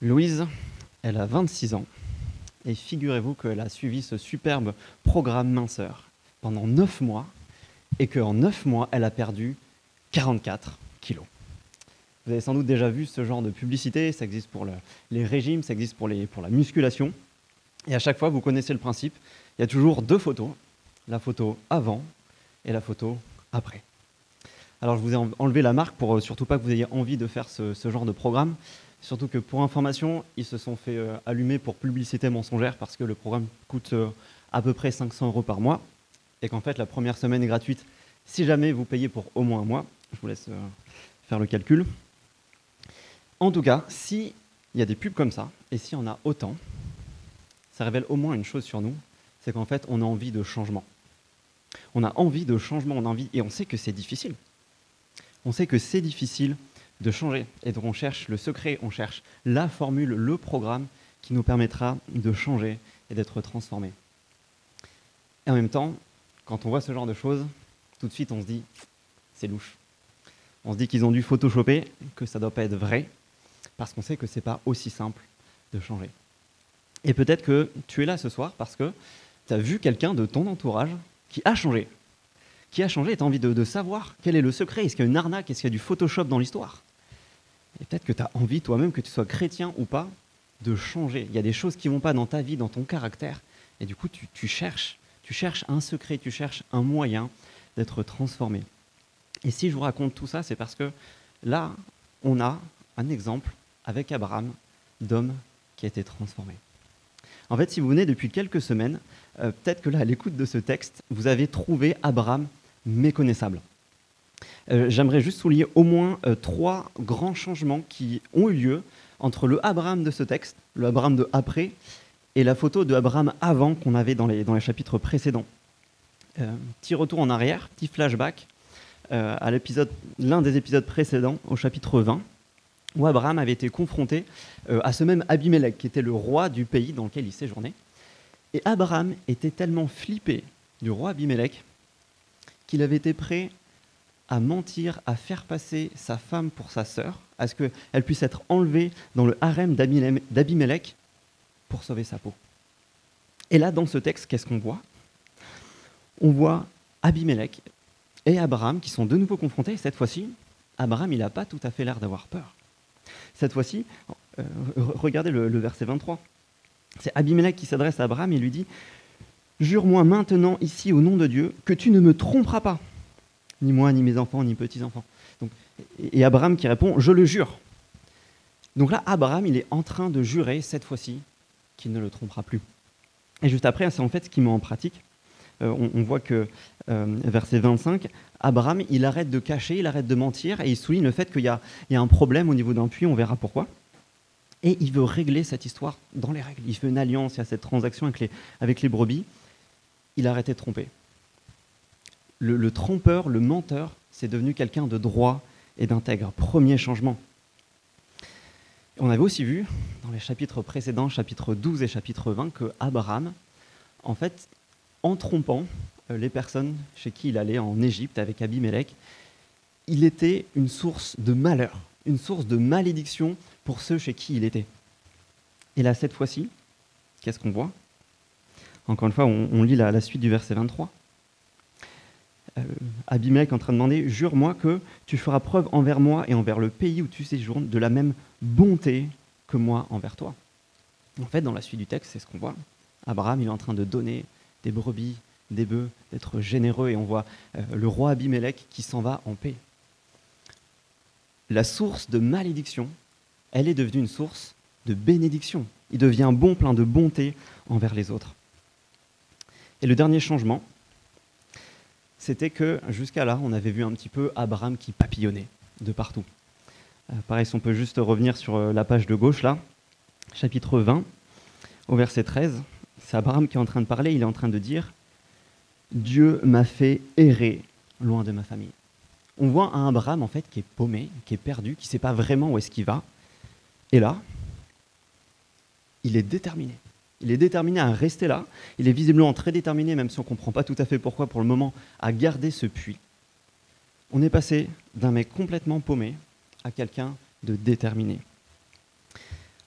Louise, elle a 26 ans. Et figurez-vous qu'elle a suivi ce superbe programme minceur pendant 9 mois et qu'en 9 mois, elle a perdu 44 kilos. Vous avez sans doute déjà vu ce genre de publicité, ça existe pour le- les régimes, ça existe pour, la musculation. Et à chaque fois, vous connaissez le principe, il y a toujours deux photos, la photo avant et la photo après. Alors je vous ai en- enlevé la marque pour euh, surtout pas que vous ayez envie de faire ce genre de programme. Surtout que pour information, ils se sont fait euh, allumer pour publicité mensongère parce que le programme coûte euh, à peu près 500 euros par mois et qu'en fait la première semaine est gratuite si jamais vous payez pour au moins un mois. Je vous laisse euh, faire le calcul. En tout cas, s'il y a des pubs comme ça et s'il y en a autant, ça révèle au moins une chose sur nous, c'est qu'en fait on a envie de changement. On a envie de changement, on a envie et on sait que c'est difficile. On sait que c'est difficile de changer. Et donc on cherche le secret, on cherche la formule, le programme qui nous permettra de changer et d'être transformé. Et en même temps, quand on voit ce genre de choses, tout de suite on se dit, c'est louche. On se dit qu'ils ont dû photoshopper, que ça ne doit pas être vrai, parce qu'on sait que ce n'est pas aussi simple de changer. Et peut-être que tu es là ce soir parce que tu as vu quelqu'un de ton entourage qui a changé, qui a changé et tu as envie de, de savoir quel est le secret, est-ce qu'il y a une arnaque, est-ce qu'il y a du Photoshop dans l'histoire? Et peut-être que tu as envie toi-même, que tu sois chrétien ou pas, de changer. Il y a des choses qui ne vont pas dans ta vie, dans ton caractère, et du coup tu, cherches, tu cherches un secret, tu cherches un moyen d'être transformé. Et si je vous raconte tout ça, c'est parce que là, on a un exemple avec Abraham d'homme qui a été transformé. En fait, si vous venez depuis quelques semaines, euh, peut-être que là, à l'écoute de ce texte, vous avez trouvé Abraham méconnaissable. Euh, J'aimerais juste souligner au moins euh, trois grands changements qui ont eu lieu entre le Abraham de ce texte, le Abraham de après, et la photo de Abraham avant qu'on avait dans les, dans les chapitres précédents. Euh, petit retour en arrière, petit flashback à l'épisode, l'un des épisodes précédents, au chapitre 20, où Abraham avait été confronté à ce même Abimelech, qui était le roi du pays dans lequel il séjournait. Et Abraham était tellement flippé du roi Abimelech qu'il avait été prêt à mentir, à faire passer sa femme pour sa sœur, à ce qu'elle puisse être enlevée dans le harem d'Abimelech pour sauver sa peau. Et là, dans ce texte, qu'est-ce qu'on voit? On voit Abimelech et Abraham qui sont de nouveau confrontés. Et cette fois-ci, Abraham, il n'a pas tout à fait l'air d'avoir peur. Cette fois-ci, euh, re- regardez le, le verset 23. C'est Abimelech qui s'adresse à Abraham et lui dit Jure-moi maintenant ici au nom de Dieu que tu ne me tromperas pas, ni moi, ni mes enfants, ni petits-enfants. Et Abraham qui répond Je le jure. Donc là, Abraham, il est en train de jurer cette fois-ci qu'il ne le trompera plus. Et juste après, c'est en fait ce qu'il met en pratique. Euh, on, voit que, euh, verset 25, Abraham, il arrête de cacher, il arrête de mentir, et il souligne le fait qu'il y, a un problème au niveau d'un puits, on verra pourquoi. Et il veut régler cette histoire dans les règles. Il fait une alliance, il y a cette transaction avec les, brebis. Il a de tromper. Le, trompeur, le menteur, c'est devenu quelqu'un de droit et d'intègre. Premier changement. On avait aussi vu dans les chapitres précédents, chapitres 12 et chapitre 20, que Abraham, en fait, en trompant euh, les personnes chez qui il allait en Égypte avec Abimelech, il était une source de malheur, une source de malédiction pour ceux chez qui il était. Et là, cette fois-ci, qu'est-ce qu'on voit? Encore une fois, on, lit la suite du verset 23. Euh, Abimelech est en train de demander Jure-moi que tu feras preuve envers moi et envers le pays où tu séjournes de la même bonté que moi envers toi. En fait, dans la suite du texte, c'est ce qu'on voit. Abraham, il est en train de donner des brebis, des bœufs, d'être généreux, et on voit euh, le roi Abimelech qui s'en va en paix. La source de malédiction, elle est devenue une source de bénédiction. Il devient bon, plein de bonté envers les autres. Et le dernier changement, c'était que jusqu'à là, on avait vu un petit peu Abraham qui papillonnait de partout. Euh, pareil, si on peut juste revenir sur euh, la page de gauche, là, chapitre 20, au verset 13, c'est Abraham qui est en train de parler, il est en train de dire Dieu m'a fait errer loin de ma famille. On voit un Abraham en fait qui est paumé, qui est perdu, qui ne sait pas vraiment où est-ce qu'il va. Et là, il est déterminé. Il est déterminé à rester là. Il est visiblement très déterminé, même si on ne comprend pas tout à fait pourquoi pour le moment, à garder ce puits. On est passé d'un mec complètement paumé à quelqu'un de déterminé.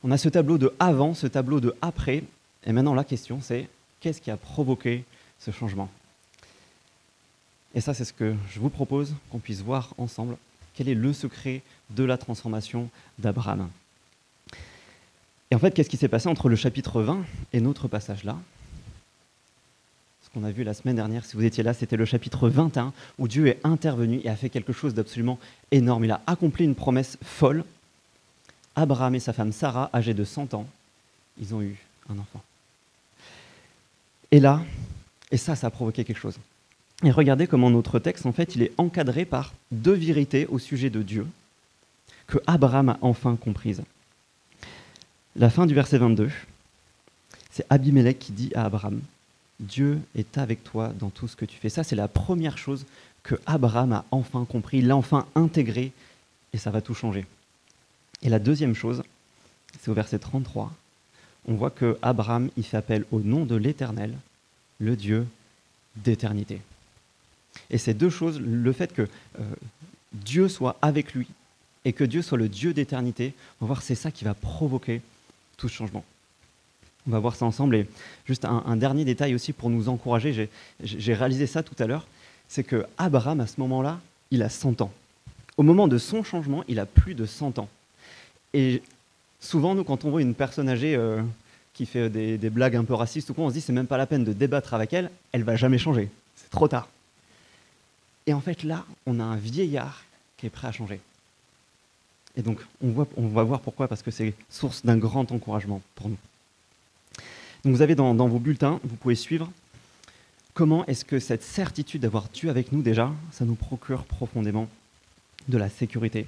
On a ce tableau de avant, ce tableau de après. Et maintenant, la question, c'est qu'est-ce qui a provoqué ce changement? Et ça, c'est ce que je vous propose qu'on puisse voir ensemble. Quel est le secret de la transformation d'Abraham? Et en fait, qu'est-ce qui s'est passé entre le chapitre 20 et notre passage là? Ce qu'on a vu la semaine dernière, si vous étiez là, c'était le chapitre 21 où Dieu est intervenu et a fait quelque chose d'absolument énorme. Il a accompli une promesse folle. Abraham et sa femme Sarah, âgés de 100 ans, ils ont eu un enfant. Et là, et ça, ça a provoqué quelque chose. Et regardez comment notre texte, en fait, il est encadré par deux vérités au sujet de Dieu que Abraham a enfin comprises. La fin du verset 22, c'est Abimelech qui dit à Abraham, Dieu est avec toi dans tout ce que tu fais. Ça, c'est la première chose que Abraham a enfin compris, l'a enfin intégré, et ça va tout changer. Et la deuxième chose, c'est au verset 33, on voit que Abraham, il fait appel au nom de l'Éternel, le Dieu d'éternité. Et ces deux choses, le fait que euh, Dieu soit avec lui et que Dieu soit le Dieu d'éternité, on va voir c'est ça qui va provoquer tout ce changement. On va voir ça ensemble. Et juste un, dernier détail aussi pour nous encourager, j'ai réalisé ça tout à l'heure, c'est que Abraham, à ce moment-là, il a 100 ans. Au moment de son changement, il a plus de 100 ans. Et souvent, nous, quand on voit une personne âgée euh, qui fait des, blagues un peu racistes ou quoi, on se dit c'est même pas la peine de débattre avec elle, elle va jamais changer. C'est trop tard. Et en fait, là, on a un vieillard qui est prêt à changer. Et donc, on, va voir pourquoi, parce que c'est source d'un grand encouragement pour nous. Donc, vous avez dans, vos bulletins, vous pouvez suivre comment est-ce que cette certitude d'avoir Dieu avec nous déjà, ça nous procure profondément de la sécurité.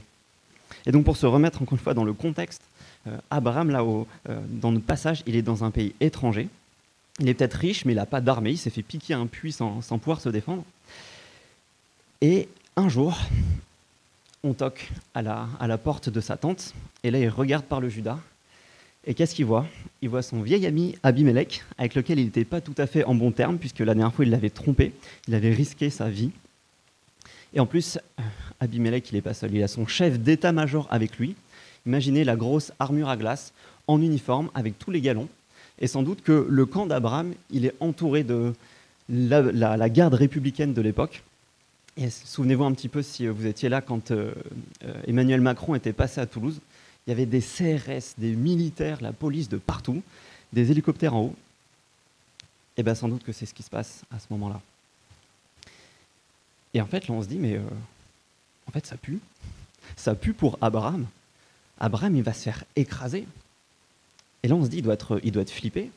Et donc, pour se remettre encore une fois dans le contexte, euh, Abraham, là, haut euh, dans notre passage, il est dans un pays étranger. Il est peut-être riche, mais il n'a pas d'armée. Il s'est fait piquer un puits sans pouvoir se défendre. Et un jour, on toque à la, à la porte de sa tante, et là il regarde par le Judas, et qu'est-ce qu'il voit? Il voit son vieil ami Abimelech, avec lequel il n'était pas tout à fait en bon terme, puisque la dernière fois il l'avait trompé, il avait risqué sa vie. Et en plus, Abimelech, il n'est pas seul, il a son chef d'état-major avec lui. Imaginez la grosse armure à glace, en uniforme, avec tous les galons. Et sans doute que le camp d'Abraham, il est entouré de la garde républicaine de l'époque. Et souvenez-vous un petit peu si vous étiez là quand euh, euh, Emmanuel Macron était passé à Toulouse. Il y avait des CRS, des militaires, la police de partout, des hélicoptères en haut. Et bien sans doute que c'est ce qui se passe à ce moment-là. Et en fait, là, on se dit, mais euh, en fait, ça pue. Ça pue pour Abraham. Abraham, il va se faire écraser. Et là, on se dit, il doit être, il doit être flippé.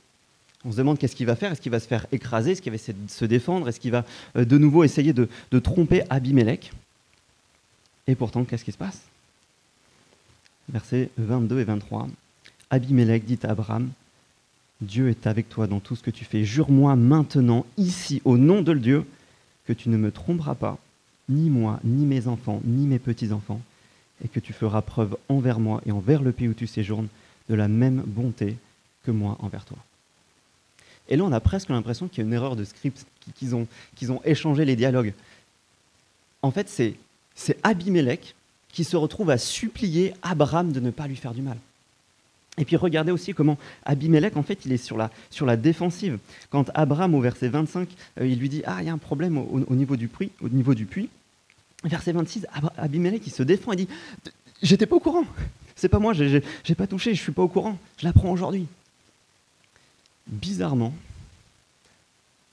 On se demande qu'est-ce qu'il va faire. Est-ce qu'il va se faire écraser? Est-ce qu'il va essayer de se défendre? Est-ce qu'il va euh, de nouveau essayer de, tromper Abimelech? Et pourtant, qu'est-ce qui se passe? Versets 22 et 23. Abimelech dit à Abraham Dieu est avec toi dans tout ce que tu fais. Jure-moi maintenant, ici, au nom de Dieu, que tu ne me tromperas pas, ni moi, ni mes enfants, ni mes petits-enfants, et que tu feras preuve envers moi et envers le pays où tu séjournes de la même bonté que moi envers toi. Et là, on a presque l'impression qu'il y a une erreur de script, qu'ils ont, échangé les dialogues. En fait, c'est, c'est Abimelech qui se retrouve à supplier Abraham de ne pas lui faire du mal. Et puis regardez aussi comment Abimelech, en fait, il est sur la, défensive. Quand Abraham, au verset 25, euh, il lui dit Ah, il y a un problème au, niveau du puits. Verset 26, Abimelech, il se défend et dit J'étais pas au courant. C'est pas moi, j'ai, j'ai pas touché, je suis pas au courant. Je l'apprends aujourd'hui bizarrement,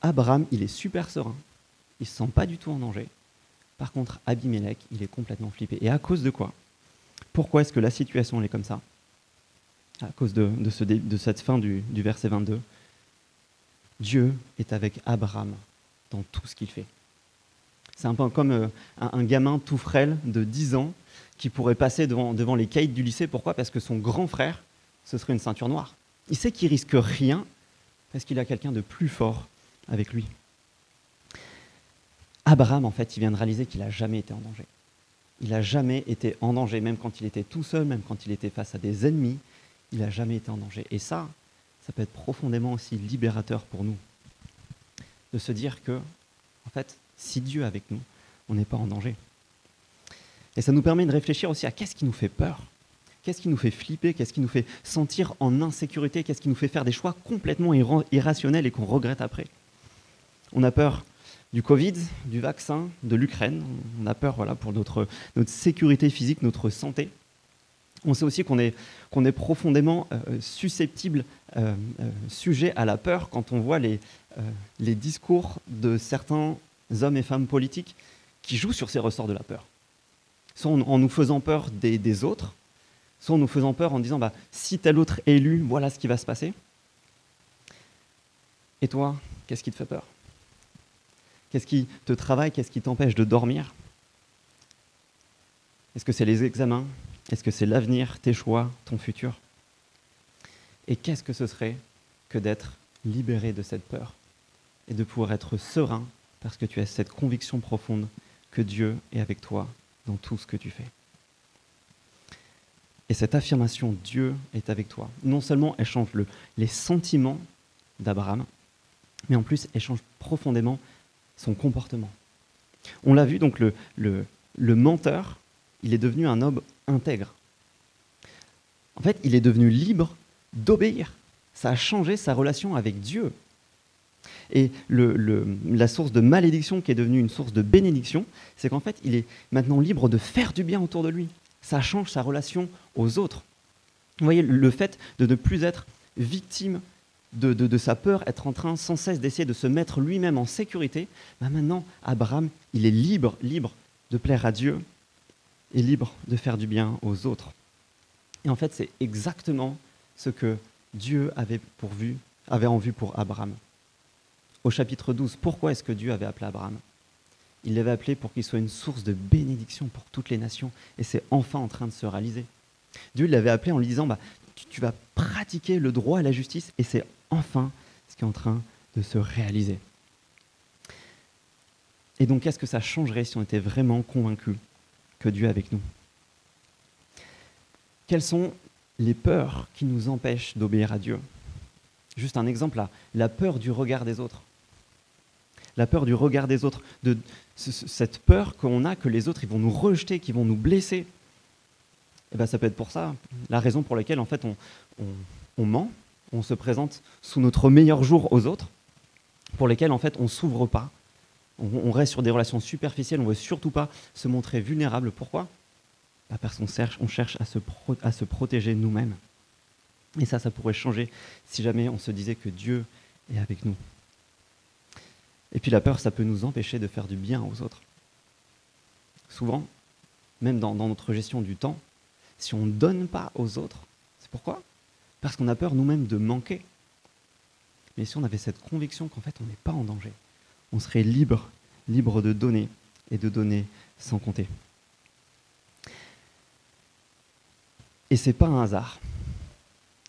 Abraham, il est super serein. Il ne se sent pas du tout en danger. Par contre, Abimelech, il est complètement flippé. Et à cause de quoi? Pourquoi est-ce que la situation est comme ça? À cause de, cette fin du, verset 22. Dieu est avec Abraham dans tout ce qu'il fait. C'est un peu comme euh, un, gamin tout frêle de 10 ans qui pourrait passer devant, les caïds du lycée. Pourquoi? Parce que son grand frère, ce serait une ceinture noire. Il sait qu'il risque rien parce qu'il a quelqu'un de plus fort avec lui? Abraham, en fait, il vient de réaliser qu'il n'a jamais été en danger. Il n'a jamais été en danger, même quand il était tout seul, même quand il était face à des ennemis, il n'a jamais été en danger. Et ça, ça peut être profondément aussi libérateur pour nous. De se dire que, en fait, si Dieu est avec nous, on n'est pas en danger. Et ça nous permet de réfléchir aussi à qu'est-ce qui nous fait peur Qu'est-ce qui nous fait flipper? Qu'est-ce qui nous fait sentir en insécurité? Qu'est-ce qui nous fait faire des choix complètement irrationnels et qu'on regrette après? On a peur du Covid, du vaccin, de l'Ukraine. On a peur voilà, pour notre, sécurité physique, notre santé. On sait aussi qu'on est, profondément euh, susceptible, euh, euh, sujet à la peur quand on voit les, les discours de certains hommes et femmes politiques qui jouent sur ces ressorts de la peur. Soit en, nous faisant peur des, autres, soit en nous faisant peur en disant bah, si tel autre est élu, voilà ce qui va se passer. Et toi, qu'est-ce qui te fait peur? Qu'est-ce qui te travaille? Qu'est-ce qui t'empêche de dormir? Est-ce que c'est les examens? Est-ce que c'est l'avenir, tes choix, ton futur? Et qu'est-ce que ce serait que d'être libéré de cette peur et de pouvoir être serein parce que tu as cette conviction profonde que Dieu est avec toi dans tout ce que tu fais? Et cette affirmation Dieu est avec toi, non seulement elle change le, les sentiments d'Abraham, mais en plus elle change profondément son comportement. On l'a vu, donc le, le, menteur, il est devenu un homme intègre. En fait, il est devenu libre d'obéir. Ça a changé sa relation avec Dieu. Et le, la source de malédiction qui est devenue une source de bénédiction, c'est qu'en fait, il est maintenant libre de faire du bien autour de lui. Ça change sa relation aux autres. Vous voyez, le fait de ne plus être victime de, sa peur, être en train sans cesse d'essayer de se mettre lui-même en sécurité, bah maintenant, Abraham, il est libre, libre de plaire à Dieu et libre de faire du bien aux autres. Et en fait, c'est exactement ce que Dieu avait, pourvu, avait en vue pour Abraham. Au chapitre 12, pourquoi est-ce que Dieu avait appelé Abraham? Il l'avait appelé pour qu'il soit une source de bénédiction pour toutes les nations, et c'est enfin en train de se réaliser. Dieu l'avait appelé en lui disant, bah, tu vas pratiquer le droit et la justice, et c'est enfin ce qui est en train de se réaliser. Et donc, qu'est-ce que ça changerait si on était vraiment convaincu que Dieu est avec nous? Quelles sont les peurs qui nous empêchent d'obéir à Dieu? Juste un exemple là, la peur du regard des autres. La peur du regard des autres, de cette peur qu'on a que les autres ils vont nous rejeter, qu'ils vont nous blesser. Et eh ben, ça peut être pour ça, la raison pour laquelle en fait on ment, on se présente sous notre meilleur jour aux autres, pour lesquels en fait on s'ouvre pas, on, reste sur des relations superficielles, on veut surtout pas se montrer vulnérable. Pourquoi? Bah, Parce qu'on cherche, on cherche à se, à se protéger nous-mêmes. Et ça, ça pourrait changer si jamais on se disait que Dieu est avec nous. Et puis la peur, ça peut nous empêcher de faire du bien aux autres. Souvent, même dans, notre gestion du temps, si on ne donne pas aux autres, c'est pourquoi? Parce qu'on a peur nous-mêmes de manquer. Mais si on avait cette conviction qu'en fait on n'est pas en danger, on serait libre, libre de donner et de donner sans compter. Et c'est pas un hasard.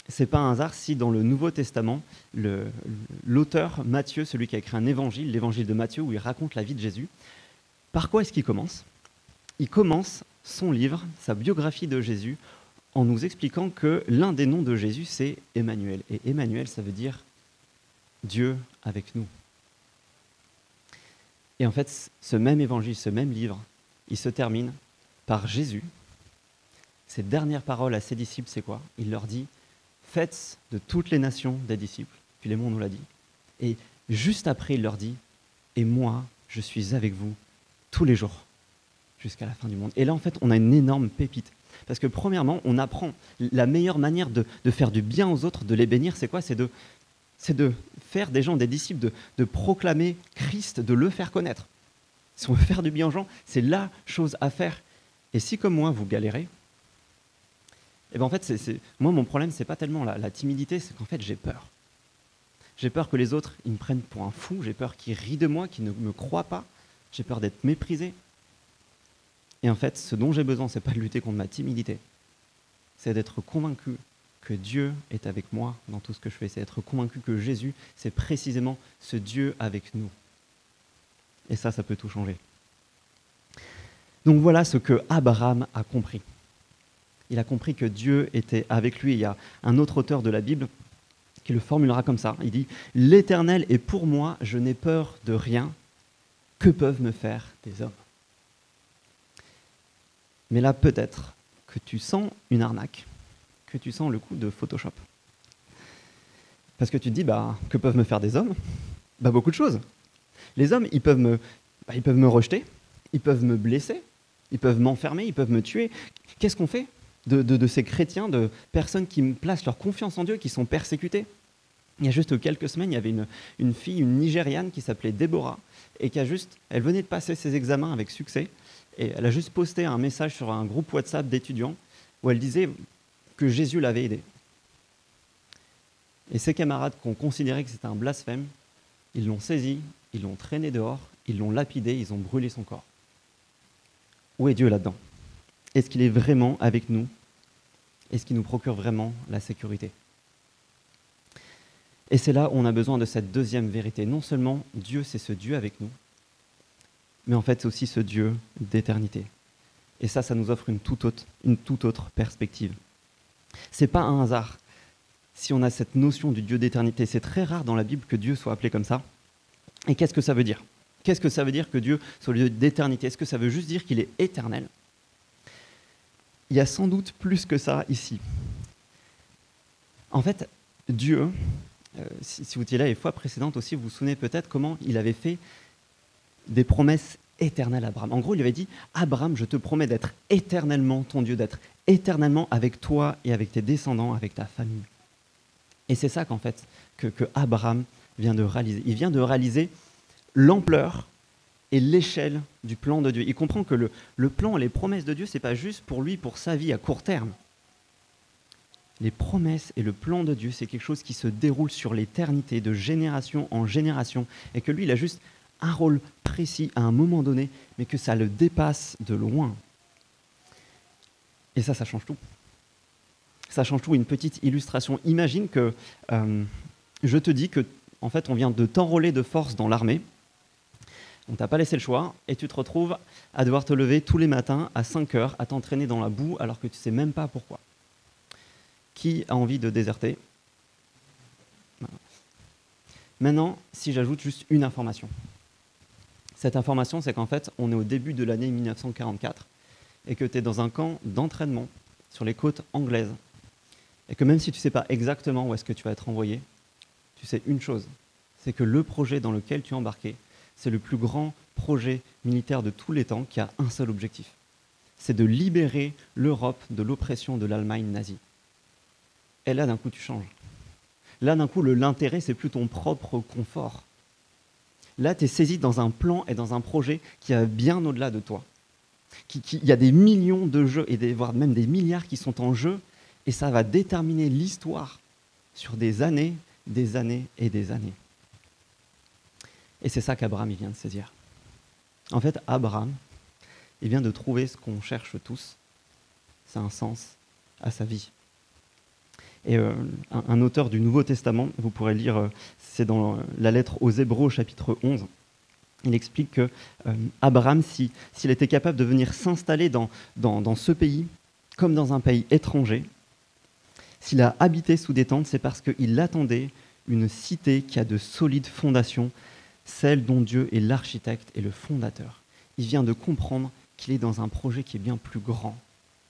C'est pas un hasard si dans le Nouveau Testament, l'auteur Matthieu, celui qui a écrit un évangile, l'évangile de Matthieu, où il raconte la vie de Jésus, par quoi est-ce qu'il commence? Il commence son livre, sa biographie de Jésus, en nous expliquant que l'un des noms de Jésus, c'est Emmanuel. Et Emmanuel, ça veut dire Dieu avec nous. Et en fait, ce même évangile, ce même livre, il se termine par Jésus. Ses dernières paroles à ses disciples, c'est quoi? Il leur dit Faites de toutes les nations des disciples. Mots, nous l'a dit. Et juste après, il leur dit Et moi, je suis avec vous tous les jours jusqu'à la fin du monde. Et là, en fait, on a une énorme pépite. Parce que premièrement, on apprend la meilleure manière de, faire du bien aux autres, de les bénir, c'est quoi? C'est de, de faire des gens des disciples, de, proclamer Christ, de le faire connaître. Si on veut faire du bien aux gens, c'est la chose à faire. Et si comme moi, vous galérez, eh ben en fait, moi, mon problème, c'est pas tellement la, la timidité, c'est qu'en fait, j'ai peur. J'ai peur que les autres, ils me prennent pour un fou, j'ai peur qu'ils rient de moi, qu'ils ne me croient pas, j'ai peur d'être méprisé, et en fait, ce dont j'ai besoin, c'est pas de lutter contre ma timidité, c'est d'être convaincu que Dieu est avec moi dans tout ce que je fais, c'est d'être convaincu que Jésus, c'est précisément ce Dieu avec nous. Et ça, ça peut tout changer. Donc voilà ce que Abraham a compris. Il a compris que Dieu était avec lui. Il y a un autre auteur de la Bible qui le formulera comme ça. Il dit, L'Éternel est pour moi, je n'ai peur de rien. Que peuvent me faire des hommes? Mais là, peut-être que tu sens une arnaque, que tu sens le coup de Photoshop. Parce que tu te dis, bah, que peuvent me faire des hommes? Bah, Beaucoup de choses. Les hommes, ils peuvent me, bah, ils peuvent me rejeter, ils peuvent me blesser, ils peuvent m'enfermer, ils peuvent me tuer. Qu'est-ce qu'on fait? De, ces chrétiens, de personnes qui placent leur confiance en Dieu, qui sont persécutées Il y a juste quelques semaines, il y avait une, une fille, une Nigériane qui s'appelait Déborah, et qui a juste, elle venait de passer ses examens avec succès, et elle a juste posté un message sur un groupe WhatsApp d'étudiants où elle disait que Jésus l'avait aidée. Et ses camarades qui ont considéré que c'était un blasphème, ils l'ont saisi, ils l'ont traîné dehors, ils l'ont lapidé, ils ont brûlé son corps. Où est Dieu là-dedans? Est-ce qu'il est vraiment avec nous? Est-ce qu'il nous procure vraiment la sécurité? Et c'est là où on a besoin de cette deuxième vérité. Non seulement Dieu, c'est ce Dieu avec nous, mais en fait, c'est aussi ce Dieu d'éternité. Et ça, ça nous offre une toute autre, une toute autre perspective. C'est pas un hasard si on a cette notion du Dieu d'éternité. C'est très rare dans la Bible que Dieu soit appelé comme ça. Et qu'est-ce que ça veut dire? Qu'est-ce que ça veut dire que Dieu soit le Dieu d'éternité? Est-ce que ça veut juste dire qu'il est éternel? Il y a sans doute plus que ça ici. En fait, Dieu, euh, si, vous étiez là les fois précédentes aussi, vous vous souvenez peut-être comment il avait fait des promesses éternelles à Abraham. En gros, il avait dit, Abraham, je te promets d'être éternellement ton Dieu, d'être éternellement avec toi et avec tes descendants, avec ta famille. Et c'est ça qu'en fait, que, que Abraham vient de réaliser. Il vient de réaliser l'ampleur et l'échelle du plan de Dieu. Il comprend que le, le plan, les promesses de Dieu, ce n'est pas juste pour lui, pour sa vie à court terme. Les promesses et le plan de Dieu, c'est quelque chose qui se déroule sur l'éternité, de génération en génération, et que lui, il a juste un rôle précis à un moment donné, mais que ça le dépasse de loin. Et ça, ça change tout. Ça change tout. Une petite illustration. Imagine que euh, je te dis que, en fait, on vient de t'enrôler de force dans l'armée. On t'a pas laissé le choix et tu te retrouves à devoir te lever tous les matins à 5 heures, à t'entraîner dans la boue alors que tu sais même pas pourquoi. Qui a envie de déserter? Maintenant, si j'ajoute juste une information. Cette information, c'est qu'en fait, on est au début de l'année 1944 et que tu es dans un camp d'entraînement sur les côtes anglaises. Et que même si tu ne sais pas exactement où est-ce que tu vas être envoyé, tu sais une chose, c'est que le projet dans lequel tu es embarqué, c'est le plus grand projet militaire de tous les temps qui a un seul objectif. C'est de libérer l'Europe de l'oppression de l'Allemagne nazie. Et là, d'un coup, tu changes. Là, d'un coup, l'intérêt, c'est plus ton propre confort. Là, tu es saisi dans un plan et dans un projet qui va bien au-delà de toi. Il y a des millions de jeux, et voire même des milliards qui sont en jeu, et ça va déterminer l'histoire sur des années, des années et des années. Et c'est ça qu'Abraham vient de saisir. En fait, Abraham, il vient de trouver ce qu'on cherche tous, c'est un sens à sa vie. Et euh, un, auteur du Nouveau Testament, vous pourrez lire, euh, c'est dans la lettre aux Hébreux, chapitre 11, il explique que euh, Abraham, s'il était capable de venir s'installer dans, ce pays, comme dans un pays étranger, s'il a habité sous des tentes, c'est parce qu'il attendait une cité qui a de solides fondations, celle dont Dieu est l'architecte et le fondateur. Il vient de comprendre qu'il est dans un projet qui est bien plus grand,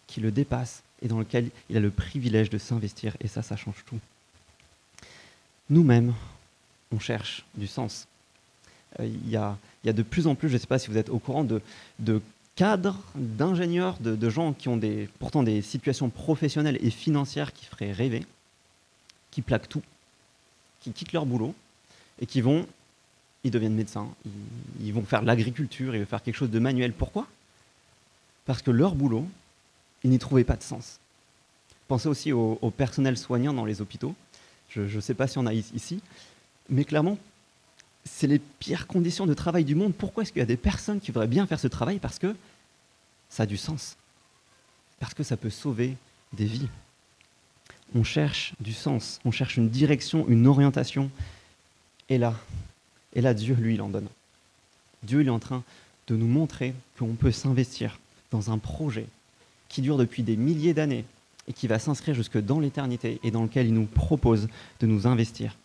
qui le dépasse et dans lequel il a le privilège de s'investir, et ça, ça change tout. Nous-mêmes, on cherche du sens. Euh, il y, a, de plus en plus, je ne sais pas si vous êtes au courant, de, cadres, d'ingénieurs, de, gens qui ont pourtant des situations professionnelles et financières qui feraient rêver, qui plaquent tout, qui quittent leur boulot et qui vont, ils deviennent médecins, ils, vont faire de l'agriculture, ils vont faire quelque chose de manuel. Pourquoi? Parce que leur boulot, ils n'y trouvaient pas de sens. Pensez aussi au, personnel soignant dans les hôpitaux. Je ne sais pas si on a ici, mais clairement, c'est les pires conditions de travail du monde. Pourquoi est-ce qu'il y a des personnes qui voudraient bien faire ce travail? Parce que ça a du sens. Parce que ça peut sauver des vies. On cherche du sens, on cherche une direction, une orientation. Et là, et là, Dieu, lui, il en donne. Dieu, il est en train de nous montrer qu'on peut s'investir dans un projet qui dure depuis des milliers d'années et qui va s'inscrire jusque dans l'éternité et dans lequel il nous propose de nous investir.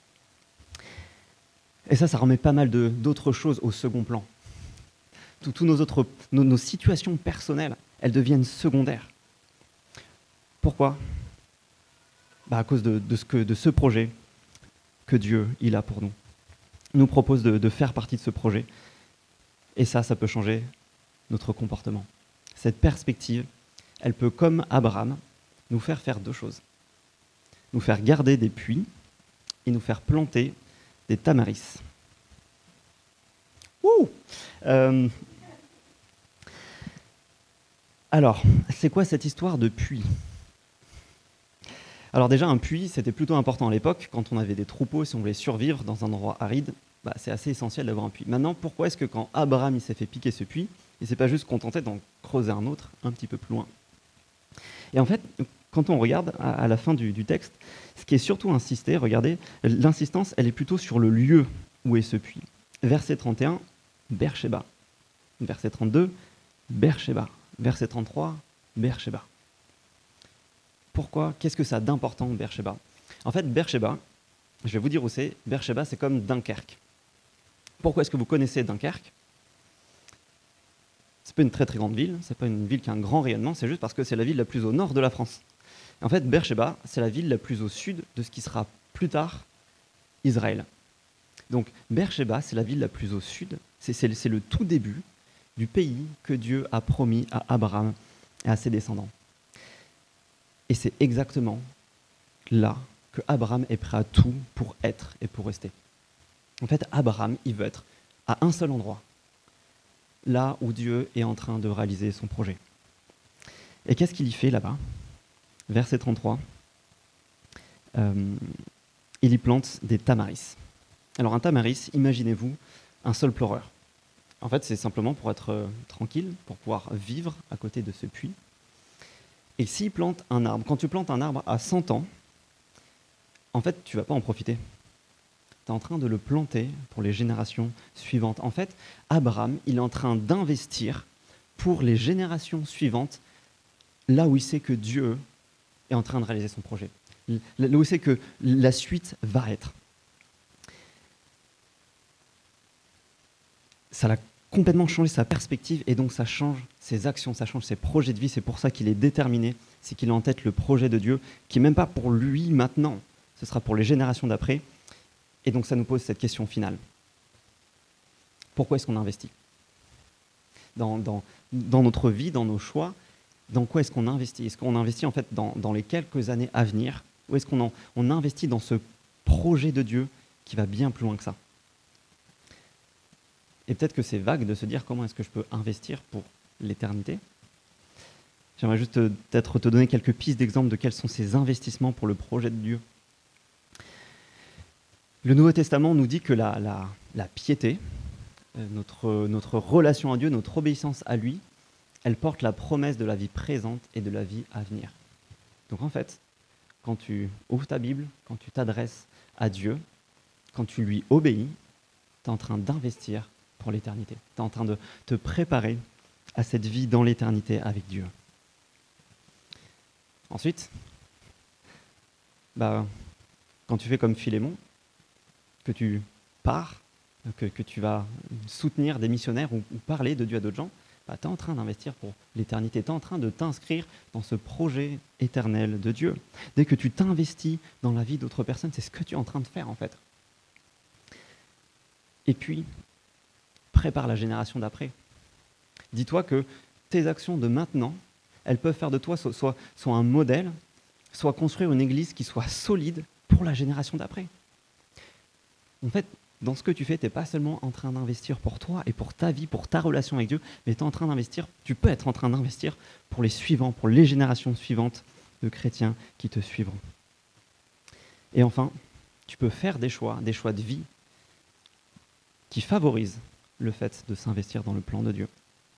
Et ça, ça remet pas mal d'autres choses au second plan. Toutes nos, autres, nos, situations personnelles, elles deviennent secondaires. Pourquoi? Bah, À cause de, ce que, de ce projet que Dieu il a pour nous. Nous propose de faire partie de ce projet. Et ça, ça peut changer notre comportement. Cette perspective, elle peut, comme Abraham, nous faire faire deux choses. Nous faire garder des puits et nous faire planter des tamaris. Euh, alors, c'est quoi cette histoire de puits? Alors déjà, un puits, c'était plutôt important à l'époque. Quand on avait des troupeaux, si on voulait survivre dans un endroit aride, bah, c'est assez essentiel d'avoir un puits. Maintenant, pourquoi est-ce que quand Abraham s'est fait piquer ce puits, il s'est pas juste contenté d'en creuser un autre un petit peu plus loin? Et en fait, quand on regarde à, la fin du, texte, ce qui est surtout insisté, regardez, l'insistance, elle est plutôt sur le lieu où est ce puits. Verset 31, Bercheba. Verset 32, Bercheba. Verset 33, Bercheba. Pourquoi? Qu'est-ce que ça a d'important, Bercheba En fait, Bercheba, je vais vous dire où c'est. Bercheba, c'est comme Dunkerque. Pourquoi est-ce que vous connaissez Dunkerque? C'est pas une très très grande ville, c'est pas une ville qui a un grand rayonnement, c'est juste parce que c'est la ville la plus au nord de la France. En fait, Beersheba, c'est la ville la plus au sud de ce qui sera plus tard Israël. Donc Beersheba, c'est la ville la plus au sud, c'est le tout début du pays que Dieu a promis à Abraham et à ses descendants. Et c'est exactement là que Abraham est prêt à tout pour être et pour rester. En fait, Abraham, il veut être à un seul endroit, là où Dieu est en train de réaliser son projet. Et qu'est-ce qu'il y fait là-bas? Verset 33. Euh, il y plante des tamaris. Alors un tamaris, imaginez-vous un seul pleureur. En fait, c'est simplement pour être euh, tranquille, pour pouvoir vivre à côté de ce puits. Et s'il plante un arbre, quand tu plantes un arbre à 100 ans, en fait, tu vas pas en profiter en train de le planter pour les générations suivantes. En fait, Abraham, il est en train d'investir pour les générations suivantes là où il sait que Dieu est en train de réaliser son projet, là où il sait que la suite va être. Ça l'a complètement changé sa perspective et donc ça change ses actions, ça change ses projets de vie. C'est pour ça qu'il est déterminé, c'est qu'il a en tête le projet de Dieu, qui n'est même pas pour lui maintenant, ce sera pour les générations d'après. Et donc ça nous pose cette question finale. Pourquoi est-ce qu'on investit dans, dans, notre vie, dans nos choix, dans quoi est-ce qu'on investit? Est-ce qu'on investit en fait dans, les quelques années à venir? Ou est-ce qu'on on investit dans ce projet de Dieu qui va bien plus loin que ça? Et peut-être que c'est vague de se dire comment est-ce que je peux investir pour l'éternité J'aimerais juste euh, peut-être te donner quelques pistes d'exemples de quels sont ces investissements pour le projet de Dieu le Nouveau Testament nous dit que la, piété, euh, notre, notre relation à Dieu, notre obéissance à lui, elle porte la promesse de la vie présente et de la vie à venir. Donc en fait, quand tu ouvres ta Bible, quand tu t'adresses à Dieu, quand tu lui obéis, tu es en train d'investir pour l'éternité. Tu es en train de te préparer à cette vie dans l'éternité avec Dieu. Ensuite, bah, quand tu fais comme Philémon, que tu pars, que, tu vas soutenir des missionnaires ou, parler de Dieu à d'autres gens, bah, tu es en train d'investir pour l'éternité, tu es en train de t'inscrire dans ce projet éternel de Dieu. Dès que tu t'investis dans la vie d'autres personnes, c'est ce que tu es en train de faire en fait. Et puis, prépare la génération d'après. Dis-toi que tes actions de maintenant, elles peuvent faire de toi soit, un modèle, soit construire une église qui soit solide pour la génération d'après. En fait, dans ce que tu fais, tu n'es pas seulement en train d'investir pour toi et pour ta vie, pour ta relation avec Dieu, mais tu es en train d'investir, tu peux être en train d'investir pour les suivants, pour les générations suivantes de chrétiens qui te suivront. Et enfin, tu peux faire des choix, des choix de vie qui favorisent le fait de s'investir dans le plan de Dieu.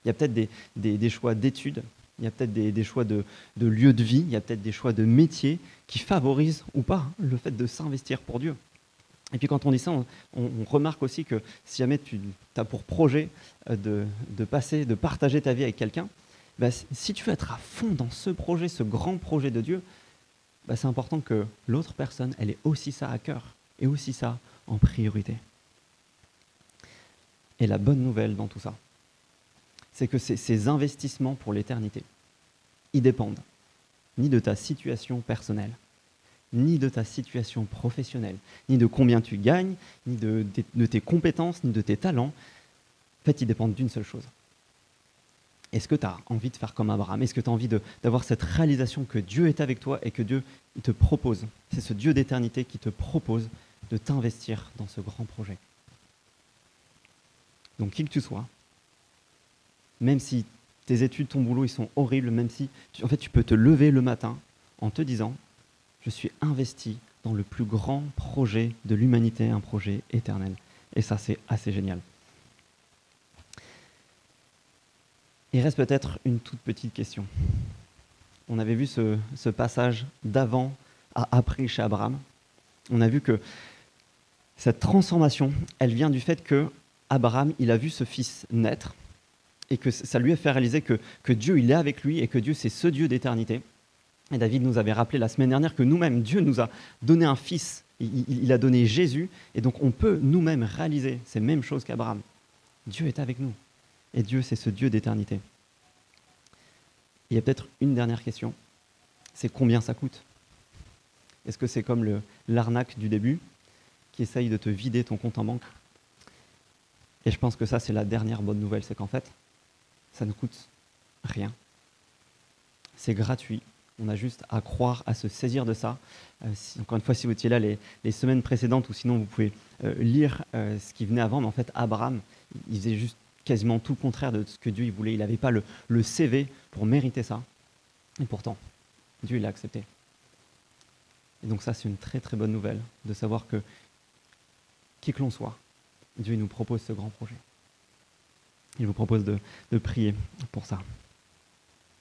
Il y a peut-être des, choix d'études, il y a peut-être des, choix de, de lieu de vie, il y a peut-être des choix de métier qui favorisent ou pas le fait de s'investir pour Dieu. Et puis quand on dit ça, on, remarque aussi que si jamais tu as pour projet euh, de, passer, de partager ta vie avec quelqu'un, bah, si tu veux être à fond dans ce projet, ce grand projet de Dieu, bah, c'est important que l'autre personne, elle ait aussi ça à cœur et aussi ça en priorité. Et la bonne nouvelle dans tout ça, c'est que ces investissements pour l'éternité, ils dépendent ni de ta situation personnelle, ni de ta situation professionnelle, ni de combien tu gagnes, ni de, de tes compétences, ni de tes talents. En fait, ils dépendent d'une seule chose. Est-ce que tu as envie de faire comme Abraham? Est-ce que tu as envie d'avoir cette réalisation que Dieu est avec toi et que Dieu te propose? C'est ce Dieu d'éternité qui te propose de t'investir dans ce grand projet. Donc qui que tu sois, même si tes études, ton boulot, ils sont horribles, même si en fait tu peux te lever le matin en te disant je suis investi dans le plus grand projet de l'humanité, un projet éternel. Et ça, c'est assez génial. Il reste peut-être une toute petite question. On avait vu ce, ce passage d'avant à après chez Abraham. On a vu que cette transformation, elle vient du fait que Abraham, il a vu ce fils naître et que ça lui a fait réaliser que, Dieu, il est avec lui et que Dieu, c'est ce Dieu d'éternité. Et David nous avait rappelé la semaine dernière que nous-mêmes, Dieu nous a donné un fils, il, a donné Jésus, et donc on peut nous-mêmes réaliser ces mêmes choses qu'Abraham. Dieu est avec nous, et Dieu, c'est ce Dieu d'éternité. Il y a peut-être une dernière question, c'est combien ça coûte? Est-ce que c'est comme l'arnaque du début, qui essaye de te vider ton compte en banque? Et je pense que ça, c'est la dernière bonne nouvelle, c'est qu'en fait, ça ne coûte rien. C'est gratuit. On a juste à croire, à se saisir de ça. Euh, encore une fois, si vous étiez là les, semaines précédentes, ou sinon vous pouvez euh, lire euh, ce qui venait avant, mais en fait, Abraham, il faisait juste quasiment tout le contraire de ce que Dieu voulait. Il n'avait pas le, le, CV pour mériter ça. Et pourtant, Dieu l'a accepté. Et donc ça, c'est une très très bonne nouvelle de savoir que, qui que l'on soit, Dieu nous propose ce grand projet. Il vous propose de, prier pour ça.